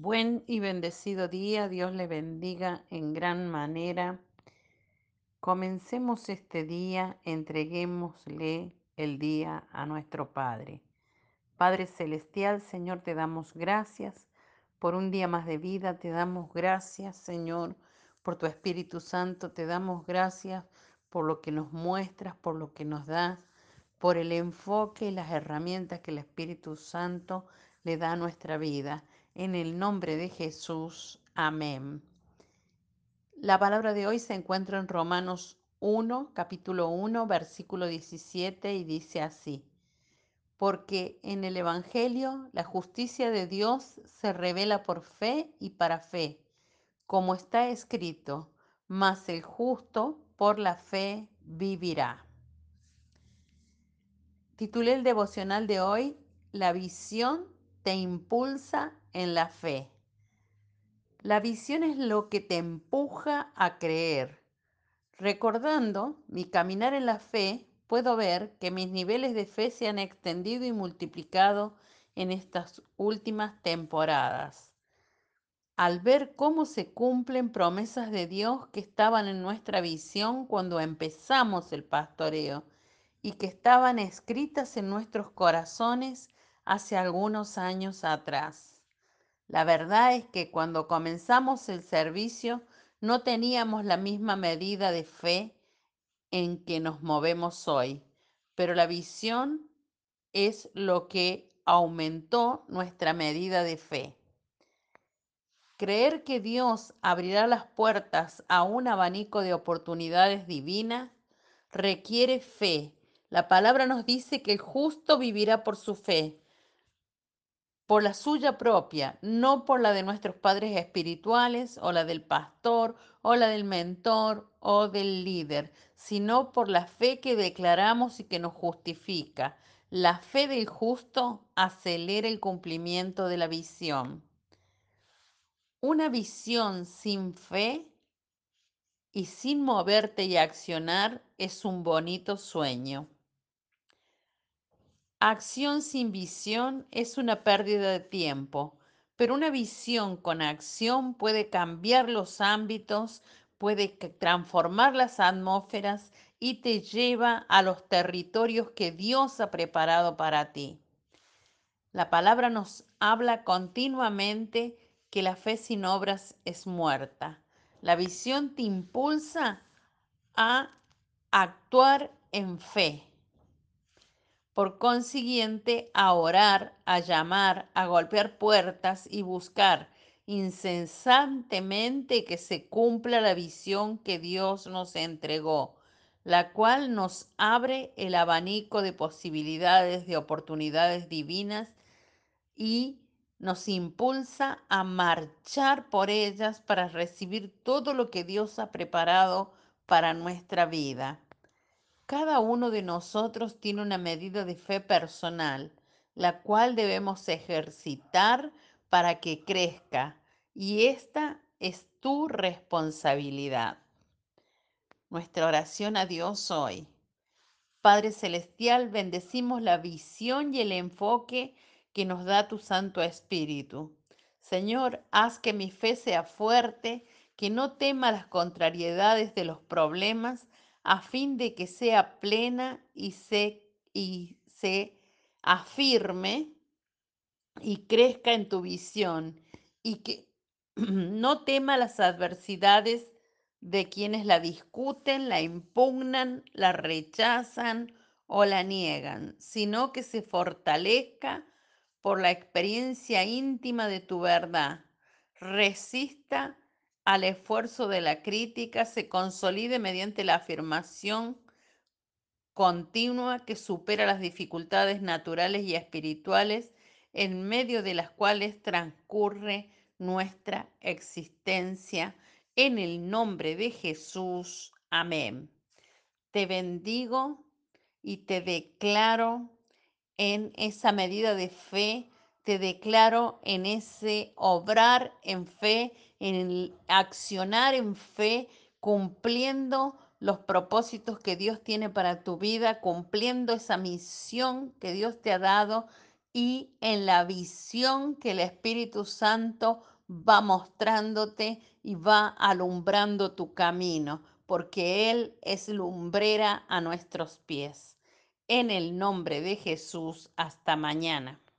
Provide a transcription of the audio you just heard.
Buen y bendecido día, Dios le bendiga en gran manera. Comencemos este día, entreguémosle el día a nuestro Padre. Padre Celestial, Señor, te damos gracias por un día más de vida, te damos gracias, Señor, por tu Espíritu Santo, te damos gracias por lo que nos muestras, por lo que nos das, por el enfoque y las herramientas que el Espíritu Santo le da a nuestra vida. En el nombre de Jesús, amén. La palabra de hoy se encuentra en Romanos 1, capítulo 1, versículo 17 y dice así. Porque en el Evangelio la justicia de Dios se revela por fe y para fe, como está escrito, mas el justo por la fe vivirá. Titulé el devocional de hoy, La visión impulsa en la fe. La visión es lo que te empuja a creer. Recordando mi caminar en la fe, puedo ver que mis niveles de fe se han extendido y multiplicado en estas últimas temporadas. Al ver cómo se cumplen promesas de Dios que estaban en nuestra visión cuando empezamos el pastoreo y que estaban escritas en nuestros corazones hace algunos años atrás. La verdad es que cuando comenzamos el servicio no teníamos la misma medida de fe en que nos movemos hoy, pero la visión es lo que aumentó nuestra medida de fe. Creer que Dios abrirá las puertas a un abanico de oportunidades divinas requiere fe. La palabra nos dice que el justo vivirá por su fe por la suya propia, no por la de nuestros padres espirituales o la del pastor o la del mentor o del líder, sino por la fe que declaramos y que nos justifica. La fe del justo acelera el cumplimiento de la visión. Una visión sin fe y sin moverte y accionar es un bonito sueño. Acción sin visión es una pérdida de tiempo, pero una visión con acción puede cambiar los ámbitos, puede transformar las atmósferas y te lleva a los territorios que Dios ha preparado para ti. La palabra nos habla continuamente que la fe sin obras es muerta. La visión te impulsa a actuar en fe por consiguiente, a orar, a llamar, a golpear puertas y buscar incesantemente que se cumpla la visión que Dios nos entregó, la cual nos abre el abanico de posibilidades, de oportunidades divinas y nos impulsa a marchar por ellas para recibir todo lo que Dios ha preparado para nuestra vida. Cada uno de nosotros tiene una medida de fe personal, la cual debemos ejercitar para que crezca, y esta es tu responsabilidad. Nuestra oración a Dios hoy. Padre Celestial, bendecimos la visión y el enfoque que nos da tu Santo Espíritu. Señor, haz que mi fe sea fuerte, que no tema las contrariedades de los problemas, a fin de que sea plena y se, y se afirme y crezca en tu visión y que no tema las adversidades de quienes la discuten, la impugnan, la rechazan o la niegan, sino que se fortalezca por la experiencia íntima de tu verdad. Resista al esfuerzo de la crítica se consolide mediante la afirmación continua que supera las dificultades naturales y espirituales en medio de las cuales transcurre nuestra existencia. En el nombre de Jesús. Amén. Te bendigo y te declaro en esa medida de fe, te declaro en ese obrar en fe en el accionar en fe, cumpliendo los propósitos que Dios tiene para tu vida, cumpliendo esa misión que Dios te ha dado y en la visión que el Espíritu Santo va mostrándote y va alumbrando tu camino, porque Él es lumbrera a nuestros pies. En el nombre de Jesús, hasta mañana.